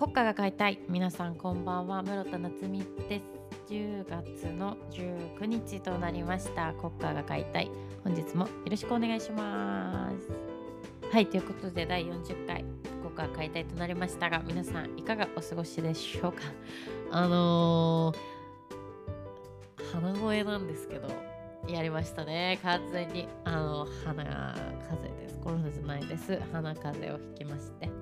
国歌が買いたい。皆さんこんばんは。室田夏美です。10月の19日となりました。国歌が買いたい。本日もよろしくお願いします。はいということで第40回国歌が買いたいとなりましたが皆さんいかがお過ごしでしょうか。あのー、鼻声なんですけどやりましたね。完全に。あの鼻風邪です。コロナじゃないです。鼻風邪をひきまして。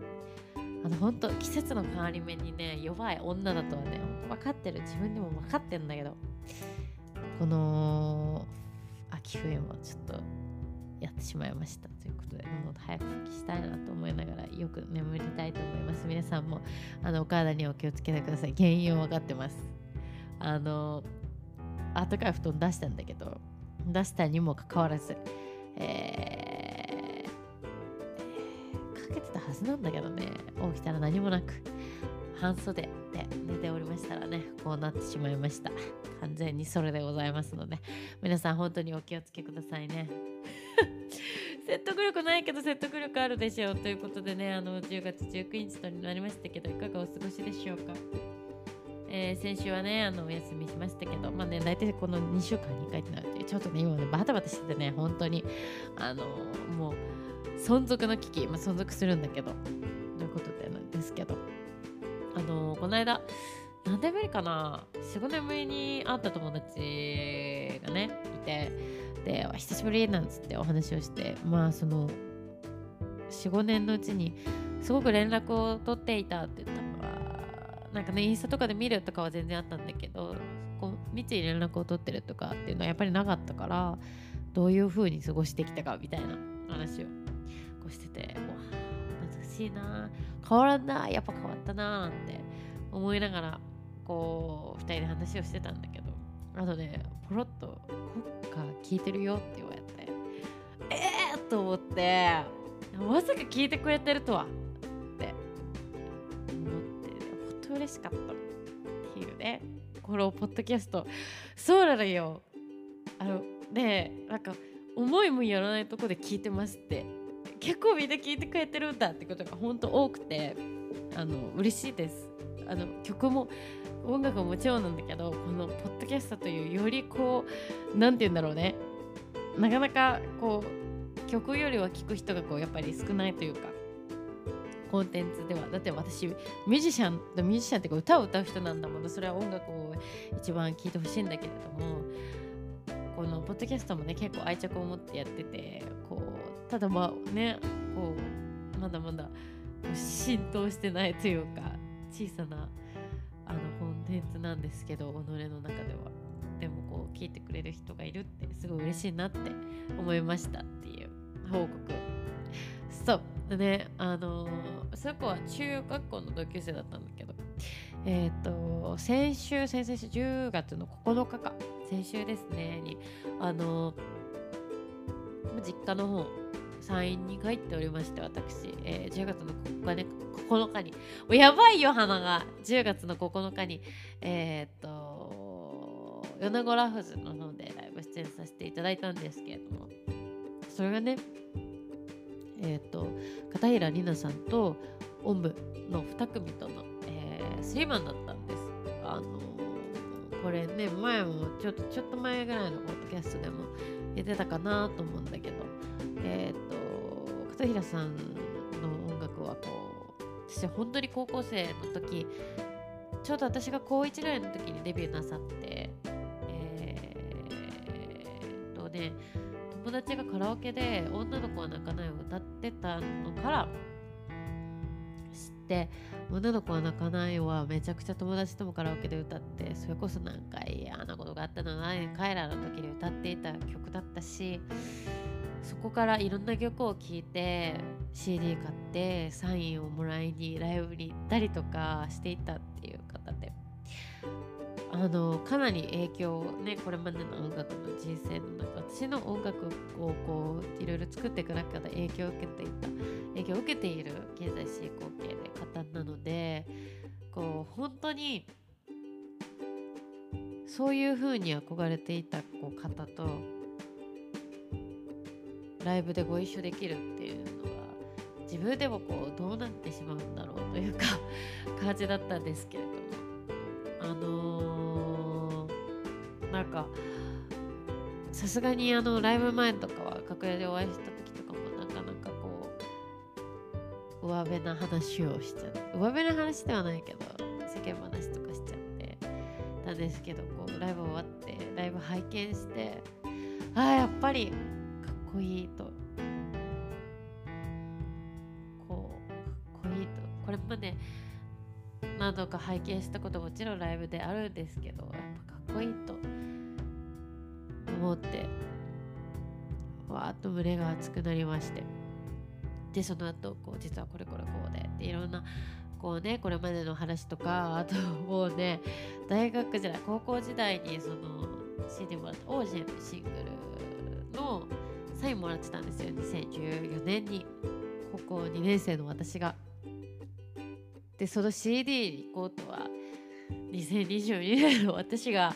あの本当季節の変わり目にね弱い女だとはね分かってる。自分でも分かってんだけど。この秋冬もちょっとやってしまいました。ということでもっと早く復帰したいなと思いながらよく眠りたいと思います。皆さんもあのお体にお気をつけてください。原因は分かってます。あのあったかい布団出したんだけど出したにもかかわらず、えー、かけてたはずなんだけどね。起きたら何もなく半袖で寝ておりましたらねこうなってしまいました。完全にそれでございますので皆さん本当にお気をつけくださいね。説得力ないけど説得力あるでしょうということでねあの10月19日となりましたけどいかがお過ごしでしょうか。えー、先週はね、あのお休みしましたけど、まあね、大体この2週間に1回ってなるて、ちょっとね、今ね、バタバタしててね、本当に、あの、もう、存続の危機、まあ、存続するんだけど、ということでなんですけど、あのー、この間、何年ぶりかな ?4、5年ぶりに会った友達がね、いて、で、久しぶりなんつってお話をして、まあ、その、4、5年のうちに、すごく連絡を取っていたって言ったのはなんかねインスタとかで見るとかは全然あったんだけどこう密に連絡を取ってるとかっていうのはやっぱりなかったからどういう風に過ごしてきたかみたいな話をこしててわあ懐かしいな変わらんなやっぱ変わったななんて思いながらこう2人で話をしてたんだけどあとねポロッと「国歌聞いてるよ」って言われてえー、と思ってまさか聞いてくれてるとはって思ってほんと嬉しかったっていうねこのポッドキャスト。そうなのよ。あのねなんか思いもやらないとこで聞いてますって結構みんな聞いてくれてるんだってことが本当多くてあの嬉しいです。あの曲も音楽ももちろんなんだけどこのポッドキャストというよりこう何て言うんだろうね。なかなかこう曲よりは聴く人がこうやっぱり少ないというかコンテンツでは。だって私ミュージシャンミュージシャンっていうか歌を歌う人なんだもんそれは音楽を一番聴いてほしいんだけれどもこのポッドキャストもね結構愛着を持ってやっててこうただまあねこうまだまだ浸透してないというか小さなあのコンテンツなんですけど己の中では。でもこう聞いてくれる人がいるってすごい嬉しいなって思いましたっていう報告。そう。でねあの、その子は中学校の同級生だったんだけどえっ、ー、と先週先々週10月の9日か。先週ですねにあのー、実家の方山陰に帰っておりまして私、えー、10月の9日,、ね、9日にやばいよ花が。10月の9日に。えっ、と米子ラフズの方でライブ出演させていただいたんですけれども。それがねえーと、片平里奈さんとおんぶの2組との、えー、スリーマンだったんです。あの、これね前もちょっとちょっと前ぐらいのポッドキャストでも言ってたかなと思うんだけど、えっ、と片平さんの音楽はこう私本当に高校生の時ちょうど私が高1ぐらいの時にデビューなさってえー、とね友達がカラオケで「女の子は泣かない」を歌ってたのから知って「女の子は泣かない」はめちゃくちゃ友達ともカラオケで歌ってそれこそ何回嫌なことがあったのな彼らの時に歌っていた曲だったしそこからいろんな曲を聴いて CD 買ってサインをもらいにライブに行ったりとかしていたっていう方で。あのかなり影響をねこれまでの音楽の人生の中私の音楽をこういろいろ作っていく中で影響を受けていた影響を受けている経済進行形で方なのでこう本当にそういうふうに憧れていたこう方とライブでご一緒できるっていうのは自分でもこうどうなってしまうんだろうというか 感じだったんですけれども。あのー、なんかさすがにあのライブ前とかは楽屋でお会いした時とかもなかなかこう上辺な話をしちゃって上辺な話ではないけど世間話とかしちゃってたんですけどこうライブ終わってライブ拝見してああやっぱりこいいと。こうかっこいいと。これまで何度か拝見したこともちろんライブであるんですけどやっぱかっこいいと思ってわーっと胸が熱くなりまして。でその後こう実はこれこれこうで。でいろんなこうねこれまでの話とかあともうね大学時代高校時代にその CD もらったオージェンのシングルのサインもらってたんですよ。2014年に高校2年生の私が。でその CD に行こうとは2022年の私が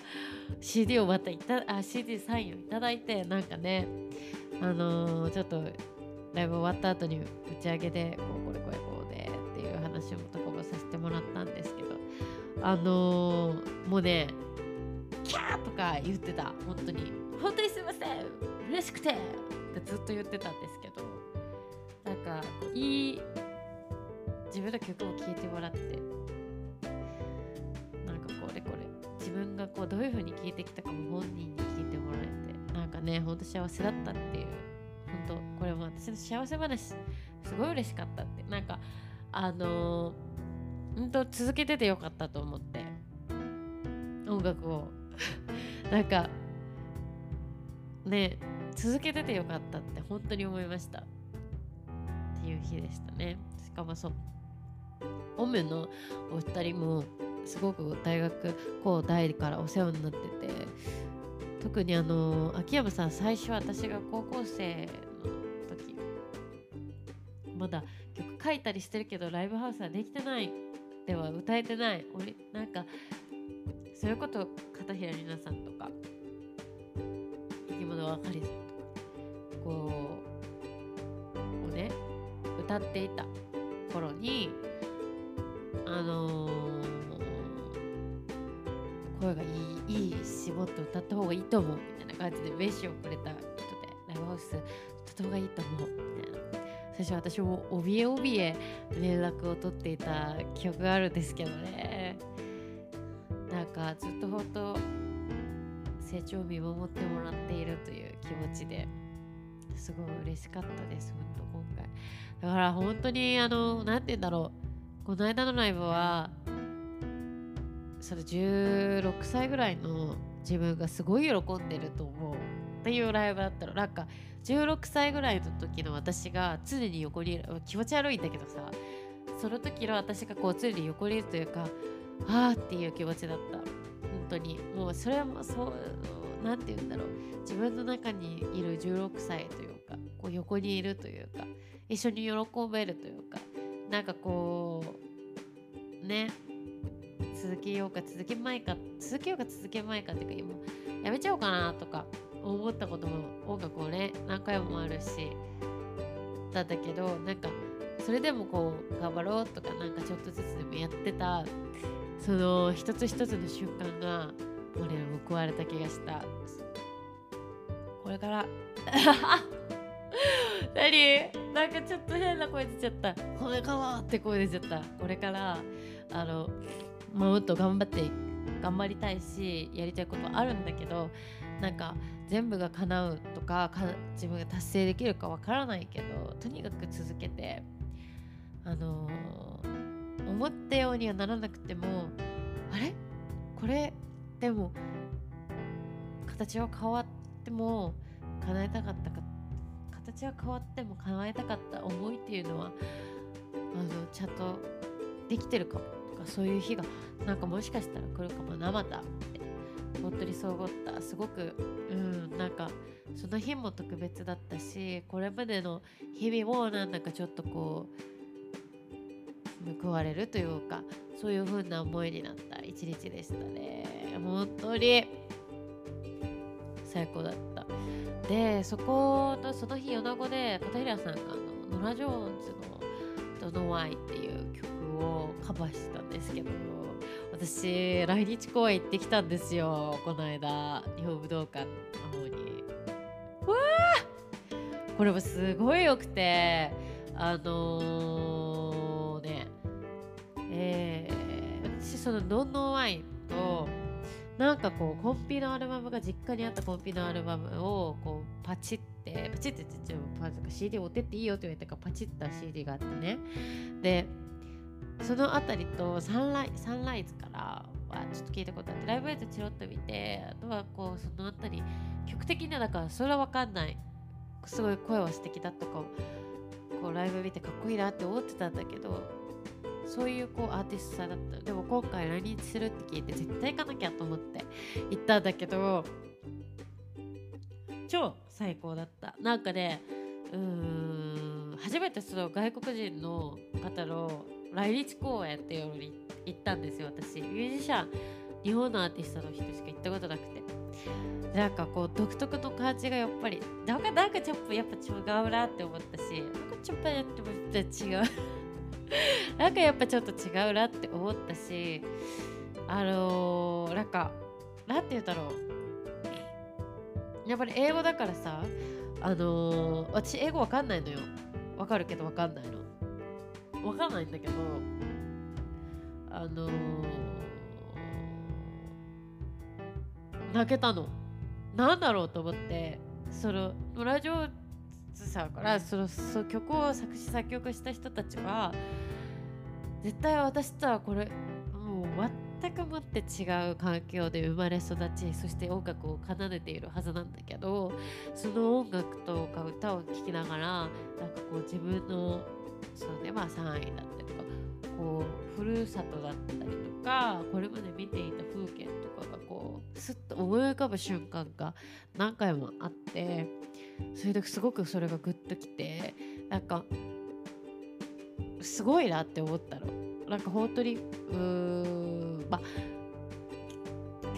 CD をまたいたあ CD サインをいただいてなんかねあのー、ちょっとライブ終わった後に打ち上げでこうこれこれこうでっていう話もとかもさせてもらったんですけどあのー、もうねキャーとか言ってた本当に。本当にすいません。嬉しくて。ってずっと言ってたんですけど。なんかいい自分の曲を聴いてもらってなんかこれこれ。自分がこうどういう風に聴いてきたかも本人に聞いてもらえて。なんかねほんと幸せだったっていう。本当これも私の幸せ話。すごい嬉しかったって。なんかあのー、ほんと続けててよかったと思って。音楽を。なんかね続けててよかったって本当に思いました。っていう日でしたね。しかもそう。オムのお二人もすごく大学高大からお世話になってて特にあの秋山さん最初私が高校生の時まだ曲書いたりしてるけどライブハウスはできてない。では歌えてない。俺なんかそういうこと片平里奈さんとか生き物分かりさんとかこうをね歌っていた頃にあのー、声がいいいい絞って歌った方がいいと思うみたいな感じで名刺をくれた人でライブハウス歌った方がいいと思うみたいな最初私も怯え怯え連絡を取っていた記憶があるんですけどね。なんかずっと本当成長を見守ってもらっているという気持ちですごい嬉しかったです本当今回。だから本当にあの何て言うんだろう。この間のライブはそれ16歳ぐらいの自分がすごい喜んでると思うっていうライブだったらなんか16歳ぐらいの時の私が常に横に気持ち悪いんだけどさその時の私がこう常に横にいるというかああっていう気持ちだった。本当に。もうそれはもうそう何て言うんだろう。自分の中にいる16歳というかこう横にいるというか一緒に喜べるというかなんかこうね続けようか続けまいか続けようか続けまいかっていうか今やめちゃおうかなとか思ったことも音楽をね何回もあるしだったけどなんかそれでもこう頑張ろうとかなんかちょっとずつでもやってたその一つ一つの瞬間が俺は報われた気がした。これから。何？なんかちょっと変な声出ちゃった。これからって声出ちゃった。これからあのもっと頑張って頑張りたいしやりたいことあるんだけどなんか全部が叶うとか自分が達成できるかわからないけどとにかく続けてあのー、思ったようにはならなくてもあれ？これ？でも形は変わっても叶えたかったか形は変わっても叶えたかった思いっていうのはあのちゃんとできてるかもとかそういう日がなんかもしかしたら来るかもなまたって本当にそう思った。すごくうんなんかその日も特別だったしこれまでの日々もなんだかちょっとこう報われるというかそういう風な思いになった一日でしたね。本当に。最高だった。でそこのその日米子で片平さんがあのノラ・ジョーンズの「Don't Know Why」っていう曲をカバーしてたんですけど私来日公演行ってきたんですよこの間。日本武道館の方に。わあこれもすごい良くてあのその「Don't Know Why」となんかこうコンピのアルバムが実家にあったコンピのアルバムをこうパチってパチってちょっと CD を追ってっていいよって言われたからパチった CD があってね。でその辺りとサンライサンライズからはちょっと聞いたことあってライブエイトチロッと見てあとはこうその辺り曲的にはだからそれは分かんない。すごい声は素敵だとかこうライブ見てかっこいいなって思ってたんだけどそういうこうアーティストさんだった。でも今回来日するって聞いて絶対行かなきゃと思って行ったんだけど超最高だった。なんかねうーん初めてその外国人の方の来日公演っていうのに行ったんですよ私。ミュージシャン日本のアーティストの人しか行ったことなくて。なんかこう独特の感じがやっぱりなんかなんかちょっとやっぱ違うなって思ったしなんかちょっとやっても違う。なんかやっぱちょっと違うなって思ったしあのー、なんかなんて言うんだろう。やっぱり英語だからさあのー、私英語わかんないのよ。わかるけどわかんないの。わかんないんだけどあのー、泣けたの。なんだろうと思ってそのラジオさんからそのその曲を作詞作曲した人たちは絶対私とはこれもう全くもって違う環境で生まれ育ちそして音楽を奏でているはずなんだけどその音楽とか歌を聴きながらなんかこう自分のそうねまあ3位だったりとかこうふるさとだったりとかこれまで見ていた風景とかがこうすっと思い浮かぶ瞬間が何回もあってそれですごくそれがグッときてなんかすごいなって思ったの。なんか本当にうーまあ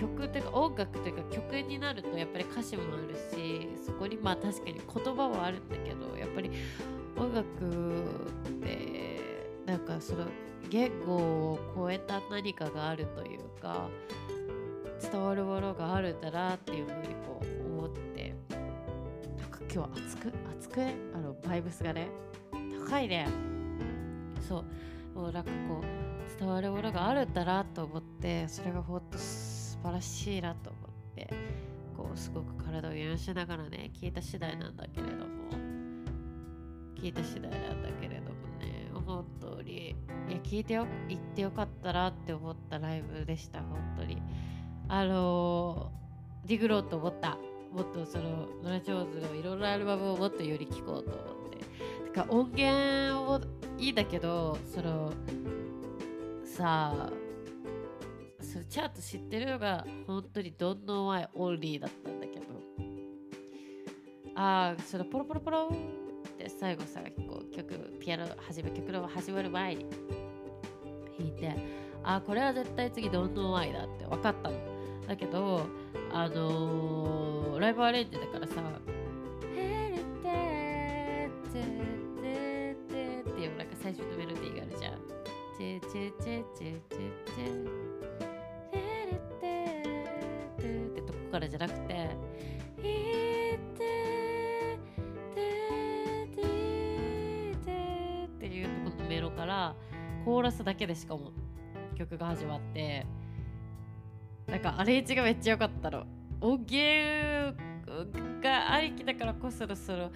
曲っていうか音楽というか曲になるとやっぱり歌詞もあるしそこにまあ確かに言葉はあるんだけどやっぱり音楽ってなんかその言語を超えた何かがあるというか伝わるものがあるんだなっていうふうにこう思って。なんか今日は熱く熱くね？あのバイブスがね高いね。そう。もうなんかこう伝わるものがあるんだなと思ってそれがほんと素晴らしいなと思ってこうすごく体を揺らしながらね聞いた次第なんだけれども。聞いた次第なんだけれどもね。本当に。いや聞いてよ行ってよかったなって思ったライブでした本当に。あのー、 dig ろうと思った。もっとそのノラ・ジョーンズのいろんなアルバムをもっとより聴こうと思って。か音源をいいんだけどそのさあそれチャート知ってるのが本当に Don't Know Why Only だったんだけど。ああそのポロポロポロって最後さこう曲ピアノ始め曲の始まる前に弾いてああこれは絶対次 Don't Know Why だって分かったの。だけどあのー、ライブアレンジだからさチェチェチェテレテテってとこからじゃなくて、ヒテテテテっていうとこのメロからコーラスだけでしかも曲が始まってなんかアレンジがめっちゃ良かったの。音源がありきだからこそろそろあ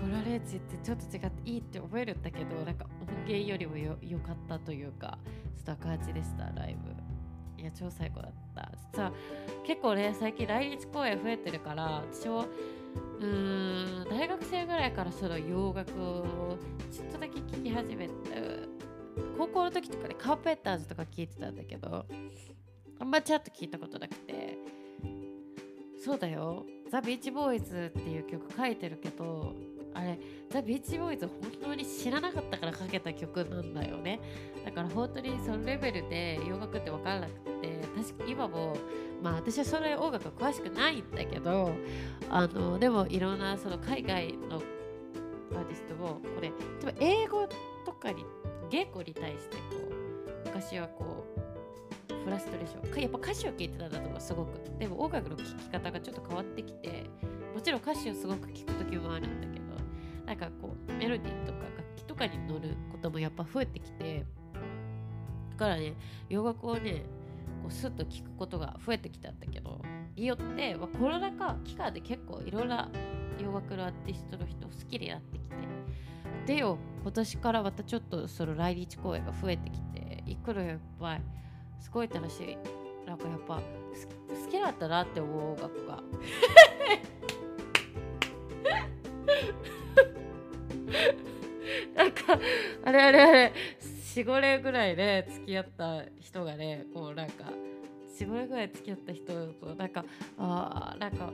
これはレーチってちょっと違っていいって思えるんだけどなんか音源よりもよ良かったというかそんな感じでしたライブ。いや超最高だった。実は結構ね最近来日公演増えてるから私もうーん大学生ぐらいからその洋楽をちょっとだけ聴き始めて高校の時とかでカーペッターズとか聴いてたんだけどあんまちゃんと聞いたことなくて。そうだよ。ザ・ビーチボーイズっていう曲書いてるけどあれザ・ビーチボーイズ本当に知らなかったから書けた曲なんだよね。だから本当にそのレベルで洋楽って分からなくて確か今もまあ私はそれ音楽詳しくないんだけどあのでもいろんなその海外のアーティストをこれ例えば英語とかに言語に対してこう昔はこうフラストレーションやっぱ歌詞を聴いてたんだと思うすごく。でも音楽の聴き方がちょっと変わってきてもちろん歌詞をすごく聴く時もあるんだけどなんかこうメロディーとか楽器とかに乗ることもやっぱ増えてきてだからね洋楽をねこうスッと聴くことが増えてきたんだけどによって、まあ、コロナ禍期間で結構いろんな洋楽のアーティストの人好きになってきてでよ今年からまたちょっとその来日公演が増えてきていくらやっぱりすごい楽しい。なんかやっぱ好きだったなって思う音楽が。れあれあれ。45年ぐらいで付き合った人がねこうなんか45年ぐらい付き合った人となんかあなんか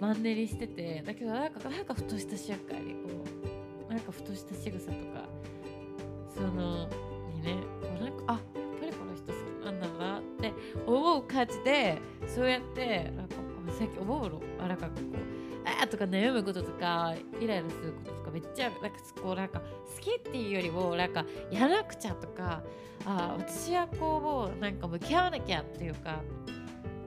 マンネリしててだけどなんかなんかふとした瞬間にこうなんかふとした仕草とかそのにねこうなんかあやっぱりこの人好きなんだなって思う感じでそうやってなんかさっき思うのあなんかこうあとか悩むこととかイライラすることとかめっちゃなんかこうなんか好きっていうよりもなんかやらなくちゃとかあ私はこうもうなんか向き合わなきゃっていうか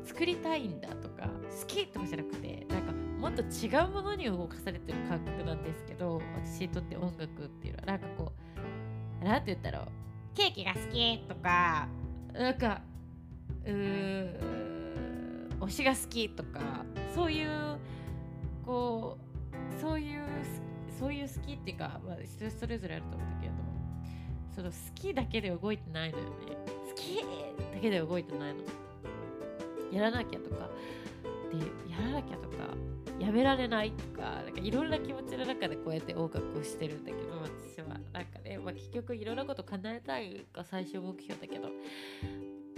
作りたいんだとか好きとかじゃなくてなんかもっと違うものに動かされてる感覚なんですけど私にとって音楽っていうのは。なんかこう何て言ったろう。ケーキが好きとかなんかうー推しが好きとかそういうこうそういうそういう好きっていうか、まあ、人それぞれあると思うんだけどその好きだけで動いてないのよね。好きだけで動いてないの。やらなきゃとか。でやらなきゃとかやめられないとかなんかいろんな気持ちの中でこうやって音楽をしてるんだけど私はなんかね、まあ、結局いろんなこと叶えたいが最終目標だけど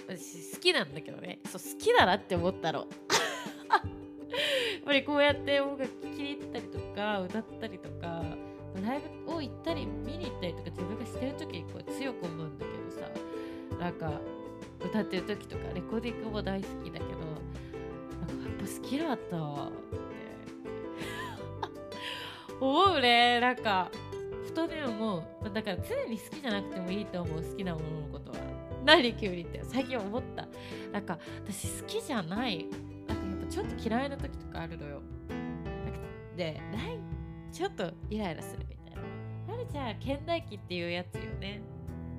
私好きなんだけどね。そう好きだなって思ったの。ぱりこうやって音楽聴きに行ったりとか歌ったりとかライブを行ったり見に行ったりとか自分がしてる時にこう強く思うんだけどさなんか歌ってる時とかレコーディングも大好きだけどなんかやっぱ好きだったわって。思うねなんか。ふとね思う。だから常に好きじゃなくてもいいと思う好きなもののことは。何急にって最近思った。なんか私好きじゃない。ちょっと嫌いな時とかあるのよ。で来ちょっとイライラするみたいな。あれじゃあ倦怠期っていうやつよね。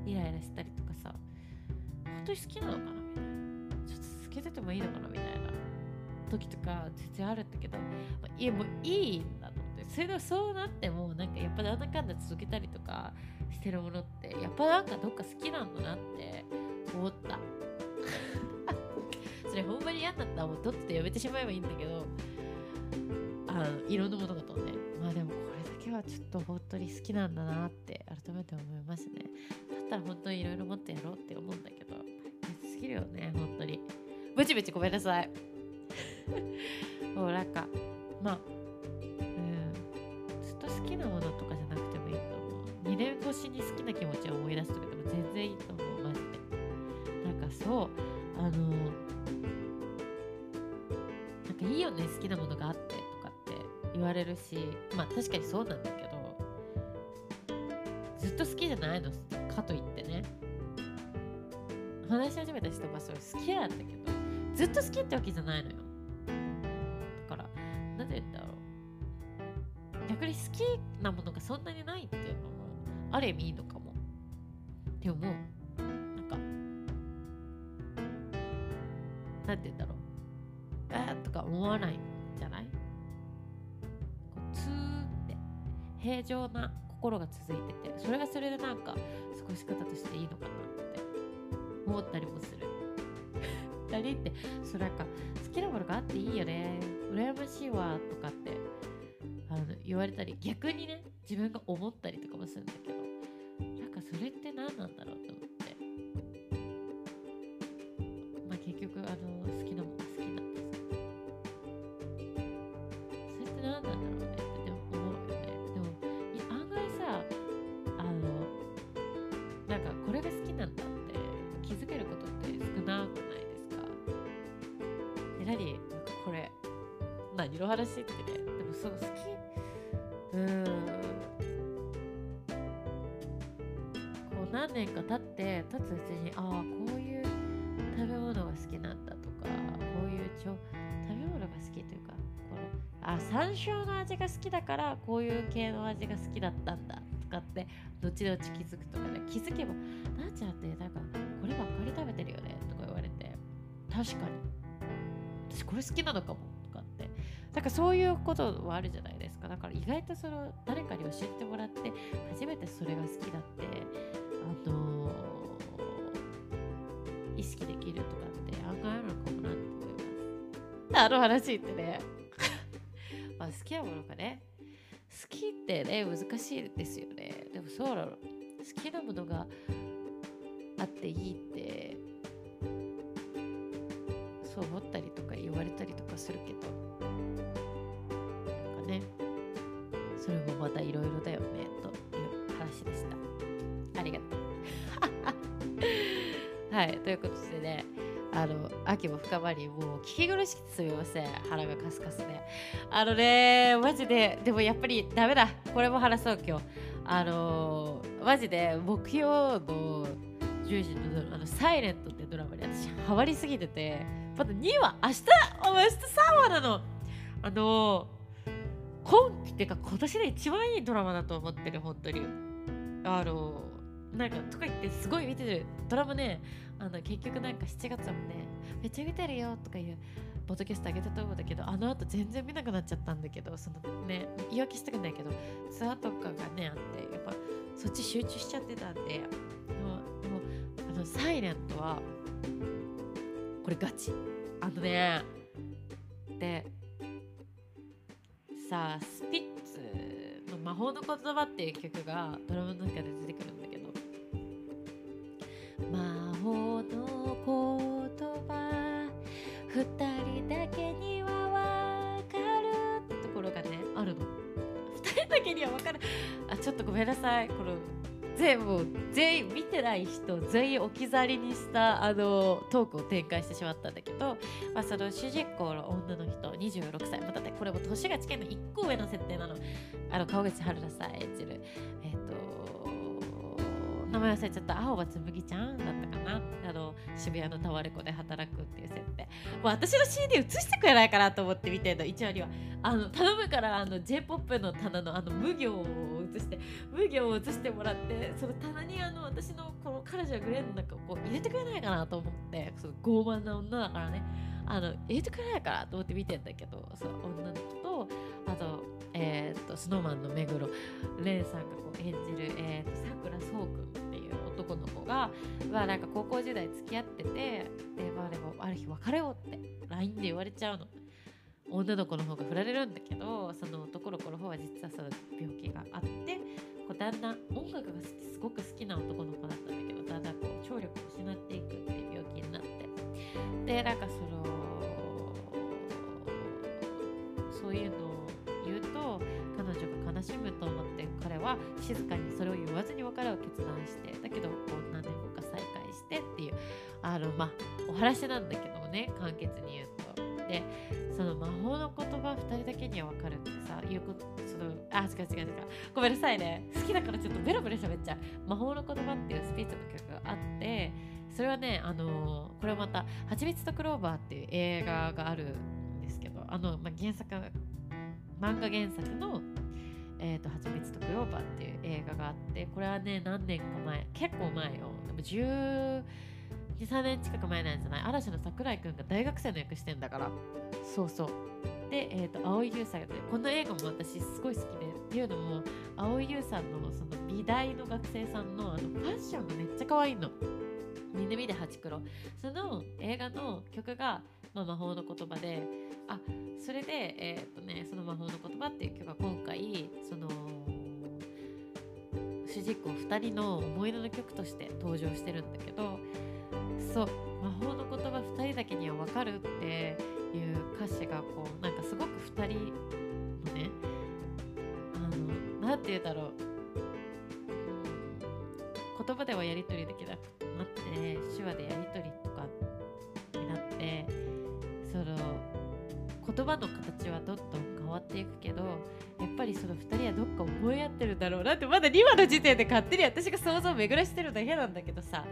イライラしたりとかさ。本当に好きなのかなみたいな。ちょっと続けててもいいのかなみたいな。時とか全然あるんだけど、まあ、いやもういいんだと思って。それでそうなってもなんかやっぱなんだかんだ続けたりとかしてるものってやっぱなんかどっか好きなんだなって思った。ほんまに嫌だったらもうとっととやめてしまえばいいんだけどあのいろんなものが飛んで。まあでもこれだけはちょっと本当に好きなんだなって改めて思いますね。だったら本当にいろいろもっとやろうって思うんだけど好きだよね本当に。ブチブチごめんなさい。もうなんかまあうんずっと好きなものとかじゃなくてもいいと思う。2年越しに好きな気持ちを思い出すとかでも全然いいと思うマジでなんかそうあのなんかいいよね好きなものがあってとかって言われるしまあ確かにそうなんだけどずっと好きじゃないのかといってね。話し始めた人はそれ好きなんだけどずっと好きってわけじゃないのよ。だから何て言うんだろう。逆に好きなものがそんなにないっていうのもある意味いいのかも。って思う。正常な心が続いててそれがそれでなんか過ごし方としていいのかなって思ったりもする。2人ってそれなんか好きなものがあっていいよね。羨ましいわとかってあの言われたり逆にね自分が思ったりとかもするんだけどなんかそれって何なんだろうと思何？なんかこれ。何の話ってね。でもその好き。うん。こう何年か経って経つうちにああこういう食べ物が好きなんだとかこういうちょ食べ物が好きというかこのあ山椒の味が好きだからこういう系の味が好きだったんだとかって後々気づくとかね。気づけばなーちゃんってなんかこればっかり食べてるよねとか言われて。確かに。私これ好きなのかもとかって。だからそういうことはあるじゃないですか。だから意外とその誰かに教えてもらって初めてそれが好きだってあのー意識できるとかって案外あるのかもなって思います。あの話ってね。まあ好きなものがね。好きってね難しいですよね。でもそうなの。好きなものがあっていいってそう思ったりとか言われたりとかするけど。なんかねそれもまたいろいろだよねという話でした。ありがとう。はいということでねあの秋も深まりもう聞き苦しくてすみません。腹がカスカスで。あのねマジででもやっぱりダメだ。これも話そう今日。あのマジで木曜の10時のあの「サイレントってドラマに私ハマりすぎてて。まだ2話明日お前明日3話なの。あの今期っていうか今年で一番いいドラマだと思ってる本当に。あのなんかとか言ってすごい見てるドラマね。あの結局なんか7月もねめっちゃ見てるよとかいうポッドキャストあげたと思うんだけどあの後全然見なくなっちゃったんだけどそのね言い訳したくないけどツアーとかがねあってやっぱそっち集中しちゃってたんででもでもあのサイレントはこれガチ。あのね。でさあスピッツの「魔法の言葉」っていう曲がドラマの中で出てくる人全員置き去りにしたあのトークを展開してしまったんだけど、まあ、その主人公の女の人26歳またねこれも年が近いの1個上の設定なの。あの川口春奈さん演じるえっ、と名前忘れちゃった青葉紬ちゃんだったかな？あの渋谷のタワレコで働くっていう設定。もう私の CD 映してくれないかなと思って見てんの。1話にはあの頼むからあの J−POP の棚のあの無行を映して無行を映してもらってその棚にあの私のこの彼女のグレーの中をこう入れてくれないかなと思ってその傲慢な女だからねあの入れてくれないかなと思って見てんだけどそう女の子とあとえー、っとスノーマンの目黒蓮さんがこう演じるえー、っとさくらそうくんっていう男の子がまあなんか高校時代付き合っててでまあでもある日別れようって LINE で言われちゃうの。女の子の方が振られるんだけどその男の子の方は実はその病気があってこうだんだん音楽が好きすごく好きな男の子だったんだけどだんだんこう聴力を失っていくっていう病気になってでなんかそのそういうのを言うと彼女が悲しむと思って彼は静かにそれを言わずに別れを決断してだけどこう何年後か再会してっていうあのまあお話なんだけどもね簡潔に言うと。でその魔法の言葉2人だけには分かるってさいうことそのあ違う違う違う。ごめんなさいね。好きだからちょっとベロベロ喋っちゃう。魔法の言葉っていうスピッツの曲があってそれはねあのーこれはまた「はちみつとクローバー」っていう映画があるんですけどあの、まあ、原作漫画原作の「えー、とはちみつとクローバー」っていう映画があってこれはね何年か前結構前よ。でも10 23年近く前なんじゃない？嵐の桜井くんが大学生の役してんだから。そうそう。で、えー、と蒼井優さんがねこの映画も私すごい好きで。っていうのも蒼井優さんのその美大の学生さんのあのファッションがめっちゃ可愛いの。みんな見チクロその映画の曲が、まあ、魔法の言葉であそれでえっ、とねその魔法の言葉っていう曲が今回その主人公2人の思い出の曲として登場してるんだけどそう魔法の言葉2人だけには分かるっていう歌詞がこうなんかすごく2人のねあのなんて言うんだろう。言葉ではやり取りできなくなって手話でやり取りとかになってその言葉の形はどんどんわっていくけどやっぱりその2人はどっか思い合ってるだろうなってまだ2話の時点で勝手に私が想像を巡らしてるだけなんだけどさ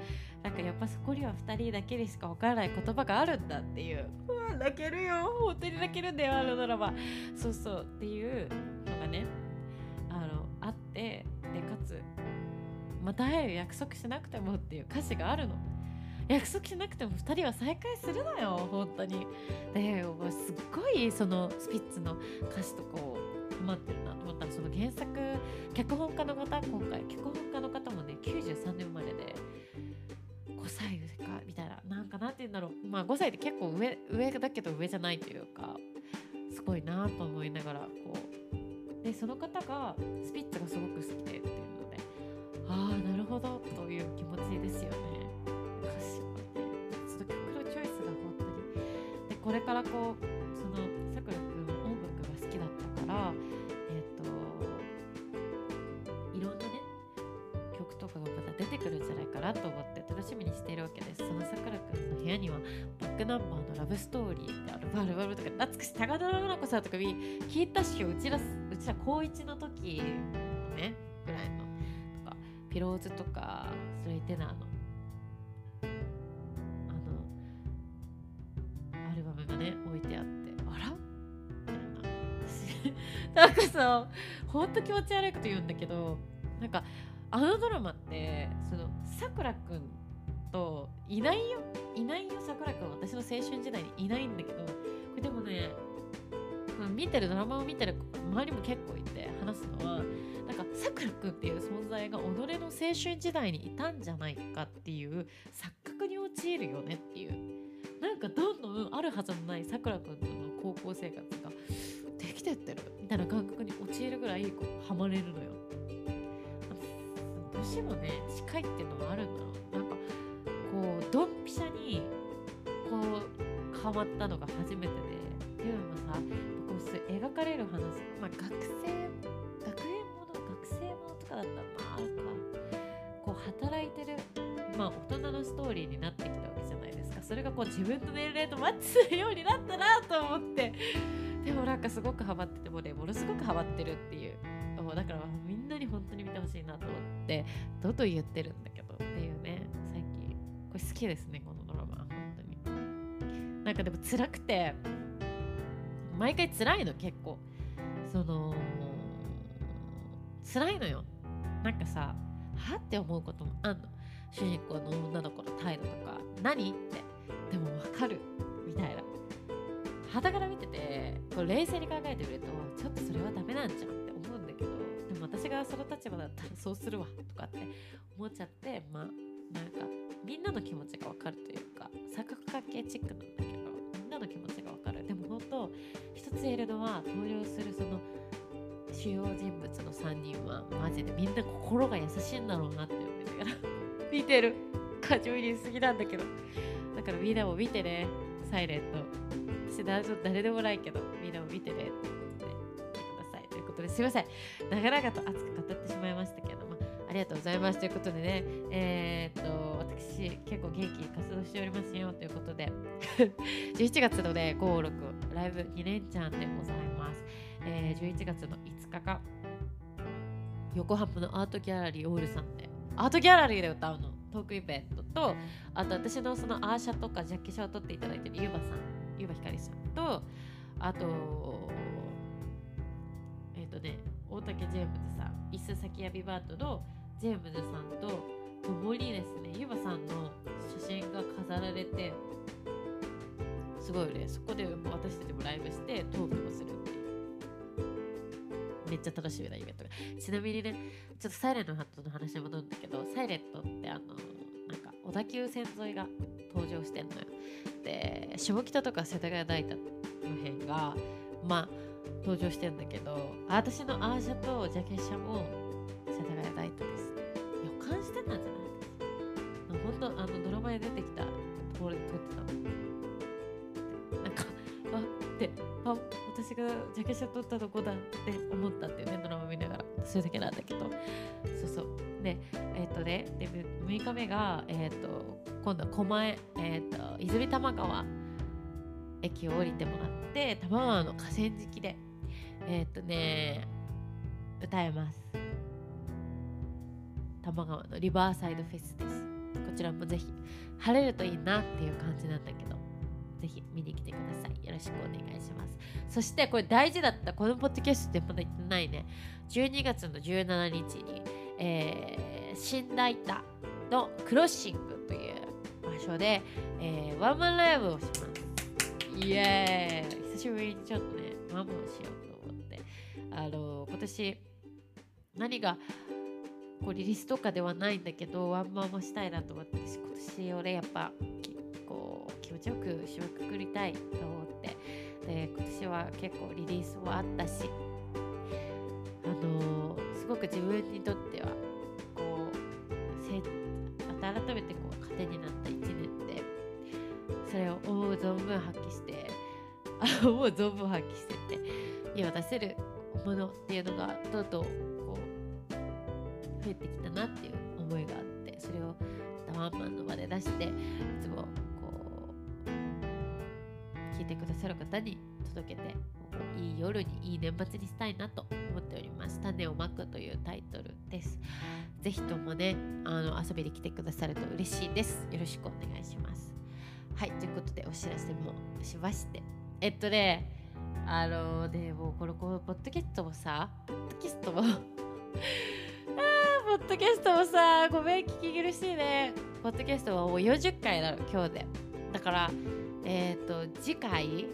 なんかやっぱそこには2人だけにしか分からない言葉があるんだっていう。うわ泣けるよ。本当に泣けるんだよあのドラマ。そうそう。っていうのがねあのあってでかつまた会える約束しなくてもっていう歌詞があるの約束しなくても2人は再会するのよ本当に。ですっごいそのスピッツの歌詞とかをハマってるなと思ったらその原作脚本家の方今回脚本家の方もね93年生まれで5歳かみたいな。なんかなんて言うんだろう。まあ5歳って結構上上だけど上じゃないというかすごいなと思いながらこう。でその方がスピッツがすごく好きでっていうので。ああなるほど。からこうそのさくらくん音楽が好きだったからえっ、ー、といろんなね曲とかがまた出てくるんじゃないかなと思って楽しみにしているわけです。そのさくらくんの部屋にはバックナンバーのラブストーリーってある。バルバルとか懐かしい高田奈々子さんとか聞いたしうちらうちら高1の時ねぐらいのとかピローズとかスレイテナーのなんかさほんと気持ち悪いこと言うんだけどなんかあのドラマってそのさくらくんといないよいないよさくらくん私の青春時代にいないんだけどこれでもね見てるドラマを見てる周りも結構いて話すのはなんかさくらくんっていう存在が己の青春時代にいたんじゃないかっていう錯覚に陥るよねっていう。なんかどんどんあるはずのないさくらくんとの高校生活がきてってる。みたいな感覚に陥るぐらいこうハマれるのよ。年もね近いっていうのはあるんだろう。なんかこうドンピシャにこう変わったのが初めてで。っていうのもさこう描かれる話、まあ、学生学園もの学生ものとかだったらまあかこう働いてるまあ大人のストーリーになってきたわけじゃないですか。それがこう自分の年齢とマッチするようになったなと思って。でもなんかすごくハマっててもねものすごくハマってるっていうもうだからみんなに本当に見てほしいなと思ってどんどん言ってるんだけどっていうね最近。これ好きですねこのドラマ本当に。なんかでも辛くて毎回辛いの結構。その辛いのよ。なんかさはって思うこともあんの。主人公の女の子の態度とか何って。でも分かる。みたいな。肌から見ててこう冷静に考えてみるとちょっとそれはダメなんじゃんって思うんだけどでも私がその立場だったらそうするわ。とかって思っちゃってまあなんかみんなの気持ちが分かるというか三角関係チックなんだけどみんなの気持ちが分かる。でも本当一つ言えるのは登場するその主要人物の3人はマジでみんな心が優しいんだろうなって思いながら見てる感情入りすぎなんだけどだからみんなも見てねサイレント私誰でもないけどみんなも見てね。って言ってください。ということですいません。長々と熱く語ってしまいましたけどもありがとうございます。ということでねえー、っと私結構元気に活動しておりますよ。ということで 11月のね56ライブ2連チャンでございます、えー、11月の5日が横浜のアートギャラリーオールさんでアートギャラリーで歌うのトークイベントとあと私のそのアーシャとかジャッキシャを撮っていただいてるゆばさんゆばひかりさんとあとえっ、ー、とね大竹ジェームズさん椅子先やビバートのジェームズさんと共にですねゆばさんの写真が飾られてすごいねそこで私たちもライブしてトークをするっていうめっちゃ楽しみなイベントが。ちなみにね、ちょっとサイレントのハットの話に戻るんだけど、サイレントってあの、なんか小田急線沿いが登場してんのよ。で、下北とか世田谷大田の辺が、まあ、登場してんだけど、私のアーシャとジャケ写も世田谷大田です。予感してたんじゃないですか。本当あのドラマで出てきたところで撮ってたの。なんか、あってあ私がジャケ写撮ったとこだって思ったっていうねドラマ見ながらそれだけなんだけどそうそうでえっ、ー、とねで6日目がえっ、ー、と今度は狛江えっ、ー、と泉多摩川駅を降りてもらって多摩川の河川敷でえっ、とね歌えます。多摩川のリバーサイドフェスです。こちらもぜひ晴れるといいなっていう感じなんだけどぜひ見に来てください。よろしくお願いします。そしてこれ大事だったこのポッドキャストってまだ言ってないね。12月の17日に、えー、新大田のクロッシングという場所で、えー、ワンマンライブをします。イエーイ久しぶりにちょっとねワンマンしようと思って。あの今年何がこうリリースとかではないんだけどワンマンもしたいなと思って今年俺やっぱこう気持ちよく締めくくりたいと思って。で今年は結構リリースもあったしあの、すごく自分にとってはこうまた改めてこう糧になったそれを思う存分発揮して 思う存分発揮してって今出せるものっていうのがどんどんこう増えてきたなっていう思いがあってそれをワンマンの場で出していつも聞いてくださる方に届けていい夜にいい年末にしたいなと思っております。種をまくというタイトルです。ぜひともね、あの遊びに来てくださると嬉しいです。よろしくお願いします。はい、ということでお知らせもしまして。えっとね、あのね、もこのこのポッドキャストもさ、ポッドキャストも あー、ポッドキャストもさ、ごめん、聞き苦しいね。ポッドキャストはもう40回なの、今日で。だから、えっ、ー、と次回、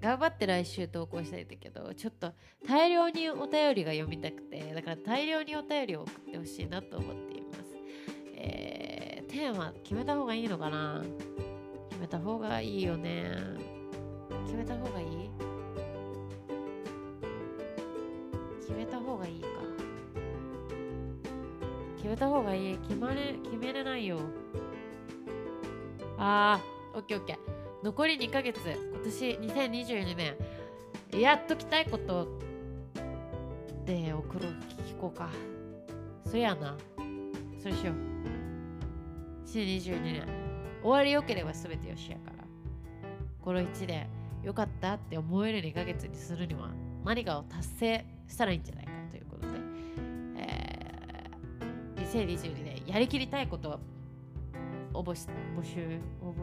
頑張って来週投稿したいんだけどちょっと大量にお便りが読みたくてだから大量にお便りを送ってほしいなと思って、テーマ決めた方がいいのかな？決めた方がいいよね。決めた方がいい？決めた方がいいか。決めた方がいい。決まれ決めれないよ。ああオッケーオッケー。残り2ヶ月。今年2022年。やっときたいことで送る聞こうか。そやな。それしよう。2022年終わりよければ全てよしやから。この1年よかったって思える2ヶ月にするには何かを達成したらいいんじゃないかということで、えー、2022年やりきりたいこと応募し募集応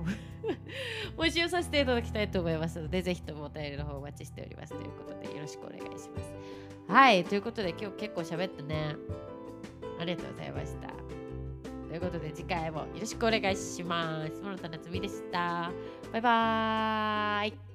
募募集させていただきたいと思いますのでぜひともお便りの方お待ちしておりますということでよろしくお願いします。はいということで今日結構喋ったね。ありがとうございました。ということで次回もよろしくお願いします。諸田夏美でした。バイバーイ。